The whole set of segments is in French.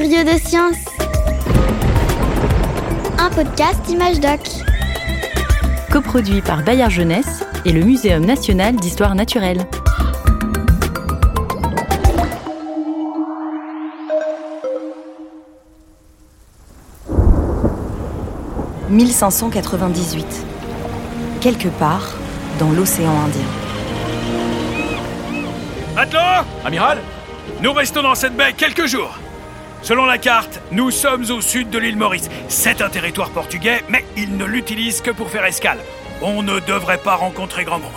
Curieux de science. Un podcast Image Doc. Coproduit par Bayard Jeunesse et le Muséum national d'histoire naturelle. « 1598. Quelque part dans l'océan Indien. Matelot Amiral Nous restons dans cette baie quelques jours. Selon la carte, nous sommes au sud de l'île Maurice. C'est un territoire portugais, mais ils ne l'utilisent que pour faire escale. On ne devrait pas rencontrer grand monde.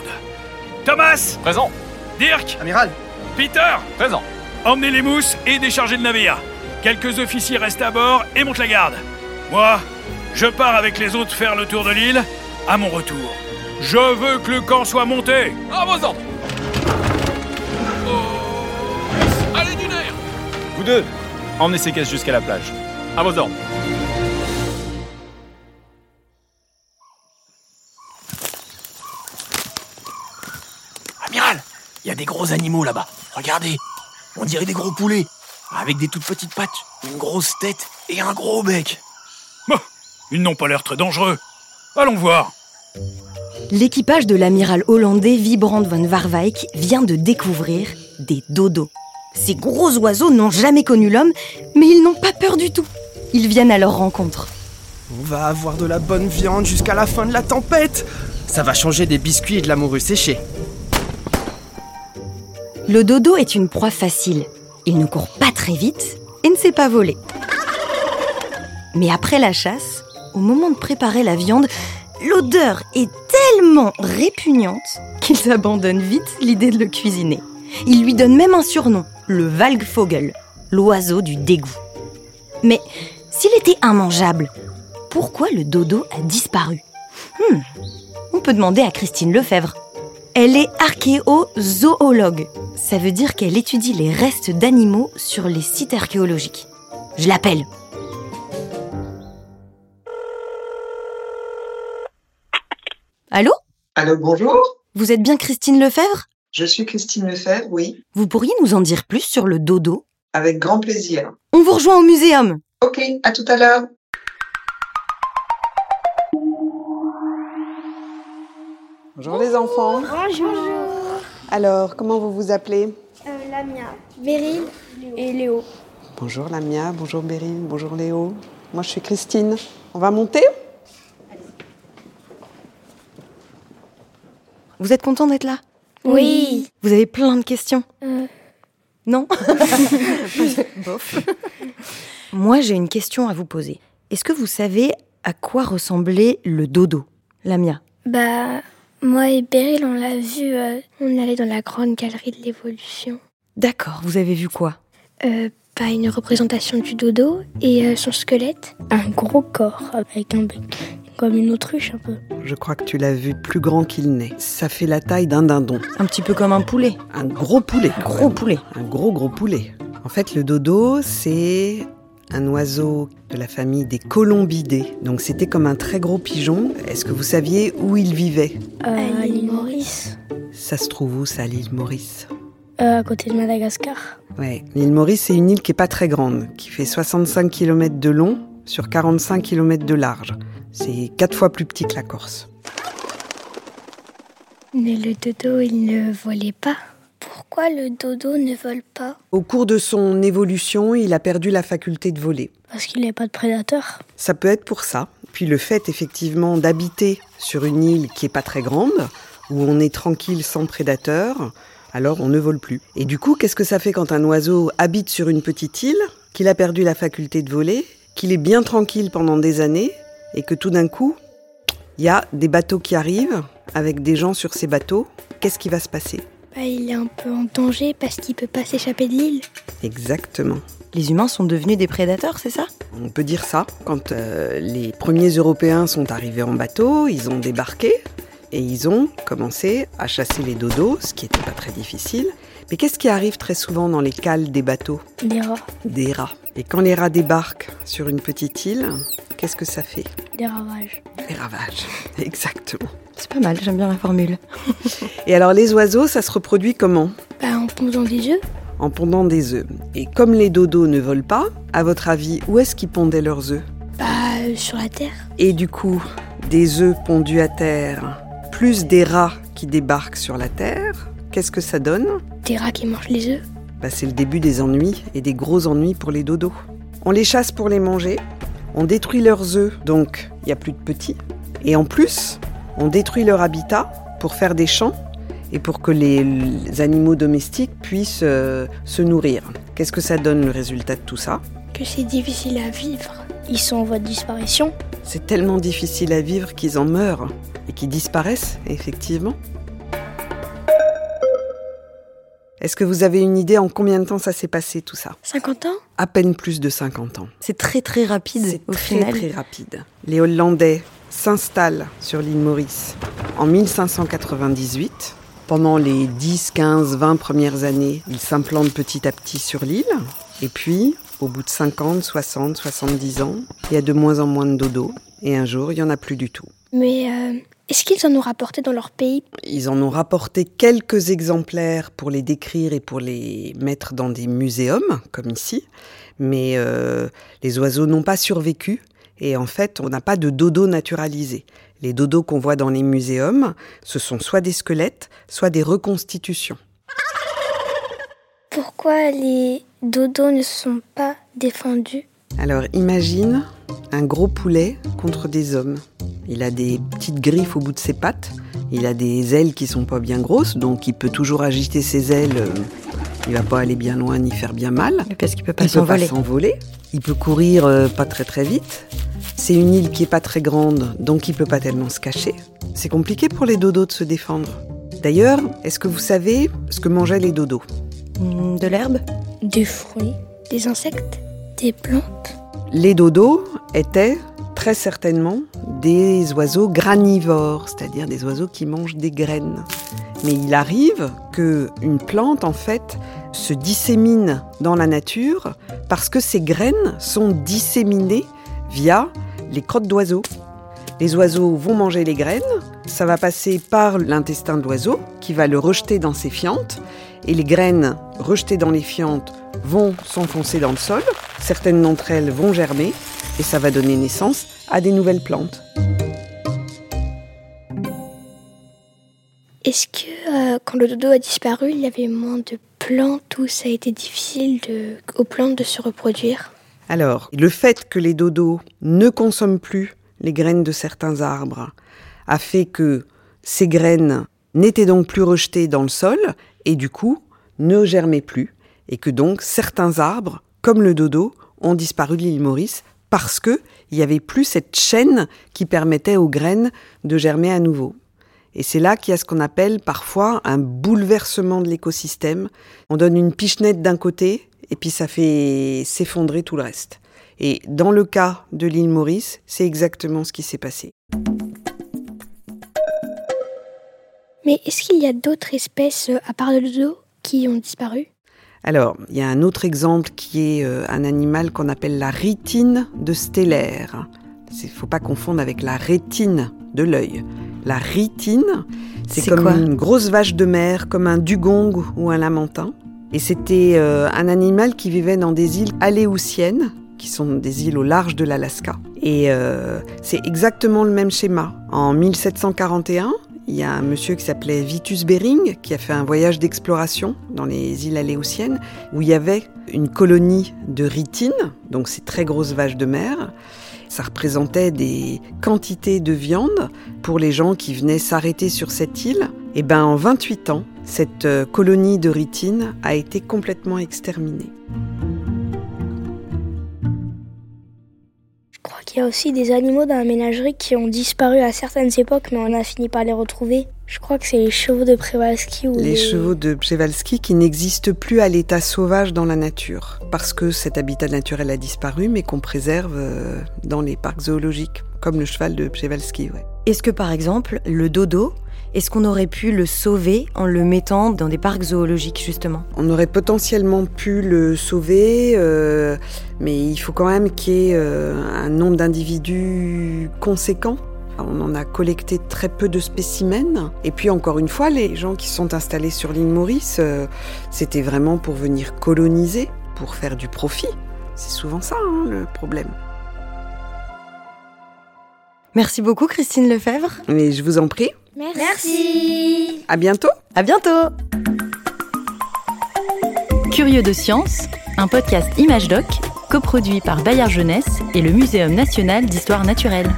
Thomas Présent. Dirk Amiral Peter Présent. Emmenez les mousses et déchargez le navire. Quelques officiers restent à bord et montent la garde. Moi, je pars avec les autres faire le tour de l'île. À mon retour, je veux que le camp soit monté. À vos ordres. Oh. Allez, du nerf Vous deux, emmenez ces caisses jusqu'à la plage. À vos ordres. Amiral Il y a des gros animaux là-bas. Regardez On dirait des gros poulets. Avec des toutes petites pattes, une grosse tête et un gros bec. Bon, ils n'ont pas l'air très dangereux. Allons voir. L'équipage de l'amiral hollandais Vibrand von Warwijk vient de découvrir des dodos. Ces gros oiseaux n'ont jamais connu l'homme, mais ils n'ont pas peur du tout. Ils viennent à leur rencontre. On va avoir de la bonne viande jusqu'à la fin de la tempête. Ça va changer des biscuits et de la morue séchée. Le dodo est une proie facile. Il ne court pas très vite et ne sait pas voler. Mais après la chasse, au moment de préparer la viande, l'odeur est tellement répugnante qu'ils abandonnent vite l'idée de le cuisiner. Ils lui donnent même un surnom, le Valgvogel, l'oiseau du dégoût. Mais s'il était immangeable, pourquoi le dodo a disparu? Hmm, On peut demander à Christine Lefebvre. Elle est archéozoologue. Ça veut dire qu'elle étudie les restes d'animaux sur les sites archéologiques. Je l'appelle. Allô? Allô, bonjour? Vous êtes bien Christine Lefebvre? Je suis Christine Lefebvre, oui, Vous pourriez nous en dire plus sur le dodo? Avec grand plaisir. On vous rejoint au muséum. Ok, à tout à l'heure. Bonjour les enfants. Bonjour. Alors, comment vous vous appelez? Lamia, Beryl et Léo. Bonjour Lamia, bonjour Beryl, bonjour Léo. Moi je suis Christine. On va monter? Vous êtes content d'être là? Oui. Vous avez plein de questions Euh. Non? Bof. Moi, j'ai une question à vous poser. Est-ce que vous savez à quoi ressemblait le dodo Lamia? Bah, moi et Beryl, on l'a vu, euh, on allait dans la grande galerie de l'évolution. D'accord, vous avez vu quoi? Euh, bah, une représentation du dodo et euh, son squelette. Un gros corps avec un bec, comme une autruche un peu. Je crois que tu l'as vu plus grand qu'il n'est. Ça fait la taille d'un dindon. Un petit peu comme un poulet. Un gros poulet. Un gros poulet. Un gros gros poulet. En fait, le dodo, c'est un oiseau de la famille des colombidés. Donc c'était comme un très gros pigeon. Est-ce que vous saviez où il vivait? À l'île Maurice, Ça se trouve où ça, l'île Maurice? Euh, à côté de Madagascar. Ouais, l'île Maurice, c'est une île qui est pas très grande, qui fait 65 km de long sur 45 km de large. C'est quatre fois plus petit que la Corse. Mais le dodo, il ne volait pas. Pourquoi le dodo ne vole pas? Au cours de son évolution, il a perdu la faculté de voler. Parce qu'il n'est pas de prédateur? Ça peut être pour ça. Puis le fait effectivement d'habiter sur une île qui est pas très grande, où on est tranquille sans prédateur, alors on ne vole plus. Et du coup, qu'est-ce que ça fait quand un oiseau habite sur une petite île, qu'il a perdu la faculté de voler, qu'il est bien tranquille pendant des années, et que tout d'un coup, il y a des bateaux qui arrivent, avec des gens sur ces bateaux, qu'est-ce qui va se passer? Bah, il est un peu en danger parce qu'il peut pas s'échapper de l'île. Exactement. Les humains sont devenus des prédateurs, c'est ça? On peut dire ça. Quand euh, les premiers Européens sont arrivés en bateau, ils ont débarqué et ils ont commencé à chasser les dodos, ce qui n'était pas très difficile. Mais qu'est-ce qui arrive très souvent dans les cales des bateaux? Des rats. Des rats. Et quand les rats débarquent sur une petite île, qu'est-ce que ça fait? Des ravages. Des ravages. Exactement. C'est pas mal, j'aime bien la formule. Et alors les oiseaux, ça se reproduit comment? Bah, en pondant des œufs. en pondant des œufs. Et comme les dodos ne volent pas, à votre avis, où est-ce qu'ils pondaient leurs œufs? Bah, euh, sur la terre. Et du coup, des œufs pondus à terre, plus des rats qui débarquent sur la terre, qu'est-ce que ça donne? Des rats qui mangent les œufs. Bah, C'est le début des ennuis et des gros ennuis pour les dodos. On les chasse pour les manger, on détruit leurs œufs, donc il n'y a plus de petits. Et en plus, on détruit leur habitat pour faire des champs et pour que les, les animaux domestiques puissent euh, se nourrir. Qu'est-ce que ça donne le résultat de tout ça? Que c'est difficile à vivre. Ils sont en voie de disparition. C'est tellement difficile à vivre qu'ils en meurent et qu'ils disparaissent, effectivement. Est-ce que vous avez une idée en combien de temps ça s'est passé tout ça? 50 ans? À peine plus de 50 ans. C'est très très rapide C'est au très final. très rapide. Les Hollandais s'installent sur l'île Maurice en 1598. Pendant les 10, 15, 20 premières années, ils s'implantent petit à petit sur l'île. Et puis, au bout de 50, 60, 70 ans, il y a de moins en moins de dodo. Et un jour, il n'y en a plus du tout. Mais euh, est-ce qu'ils en ont rapporté dans leur pays? Ils en ont rapporté quelques exemplaires pour les décrire et pour les mettre dans des muséums, comme ici. Mais euh, les oiseaux n'ont pas survécu. Et en fait, on n'a pas de dodo naturalisé. Les dodos qu'on voit dans les muséums, ce sont soit des squelettes, soit des reconstitutions. Pourquoi les dodos ne sont pas défendus? Alors imagine un gros poulet contre des hommes. Il a des petites griffes au bout de ses pattes. Il a des ailes qui sont pas bien grosses, donc il peut toujours agiter ses ailes. euh, Il va pas aller bien loin ni faire bien mal. Parce qu'il peut pas Il peut pas s'envoler. s'envoler. Il peut courir euh, pas très très vite. C'est une île qui est pas très grande, donc il peut pas tellement se cacher. C'est compliqué pour les dodos de se défendre. D'ailleurs, est-ce que vous savez ce que mangeaient les dodos? Hmm, De l'herbe? Des fruits Des insectes Des plantes Les dodos étaient très certainement des oiseaux granivores, c'est-à-dire des oiseaux qui mangent des graines. Mais il arrive que une plante en fait se dissémine dans la nature parce que ces graines sont disséminées via les crottes d'oiseaux. Les oiseaux vont manger les graines, ça va passer par l'intestin de l'oiseau qui va le rejeter dans ses fientes et les graines rejetées dans les fientes vont s'enfoncer dans le sol. Certaines d'entre elles vont germer et ça va donner naissance à des nouvelles plantes. Est-ce que euh, quand le dodo a disparu, il y avait moins de plantes où ça a été difficile de, aux plantes de se reproduire? Alors, le fait que les dodos ne consomment plus les graines de certains arbres a fait que ces graines n'étaient donc plus rejetées dans le sol et du coup ne germaient plus et que donc certains arbres, comme le dodo, ont disparu de l'île Maurice parce que il n'y avait plus cette chaîne qui permettait aux graines de germer à nouveau. Et c'est là qu'il y a ce qu'on appelle parfois un bouleversement de l'écosystème. On donne une pichenette d'un côté et puis ça fait s'effondrer tout le reste. Et dans le cas de l'île Maurice, c'est exactement ce qui s'est passé. Mais est-ce qu'il y a d'autres espèces, euh, à part le dodo, qui ont disparu? Alors, il y a un autre exemple qui est euh, un animal qu'on appelle la ritine de stellaire. Il ne faut pas confondre avec la rétine de l'œil. La ritine, c'est comme une grosse vache de mer, comme un dugong ou un lamentin. Et c'était euh, un animal qui vivait dans des îles aléoutiennes, qui sont des îles au large de l'Alaska. Et euh, c'est exactement le même schéma. En 1741, il y a un monsieur qui s'appelait Vitus Bering qui a fait un voyage d'exploration dans les îles aléoutiennes où il y avait une colonie de ritines, donc ces très grosses vaches de mer. Ça représentait des quantités de viande pour les gens qui venaient s'arrêter sur cette île. Et ben en 28 ans, cette euh, colonie de ritines a été complètement exterminée. Qu'il y a aussi des animaux dans la ménagerie qui ont disparu à certaines époques, mais on a fini par les retrouver. Je crois que c'est les chevaux de Przewalski ou Les chevaux de Przewalski qui n'existent plus à l'état sauvage dans la nature, parce que cet habitat naturel a disparu, mais qu'on préserve euh, dans les parcs zoologiques, comme le cheval de Przewalski. Ouais. Est-ce que par exemple, le dodo, est-ce qu'on aurait pu le sauver en le mettant dans des parcs zoologiques justement? On aurait potentiellement pu le sauver, euh, mais il faut quand même qu'il y ait euh, un nombre d'individus conséquent On en a collecté très peu de spécimens. Et puis encore une fois, les gens qui sont installés sur l'île Maurice, euh, c'était vraiment pour venir coloniser, pour faire du profit. C'est souvent ça hein, le problème. Merci beaucoup Christine Lefebvre. Mais je vous en prie. Merci. À bientôt. À bientôt. Curieux de science, un podcast Image Doc coproduit par Bayard Jeunesse et le Muséum national d'histoire naturelle.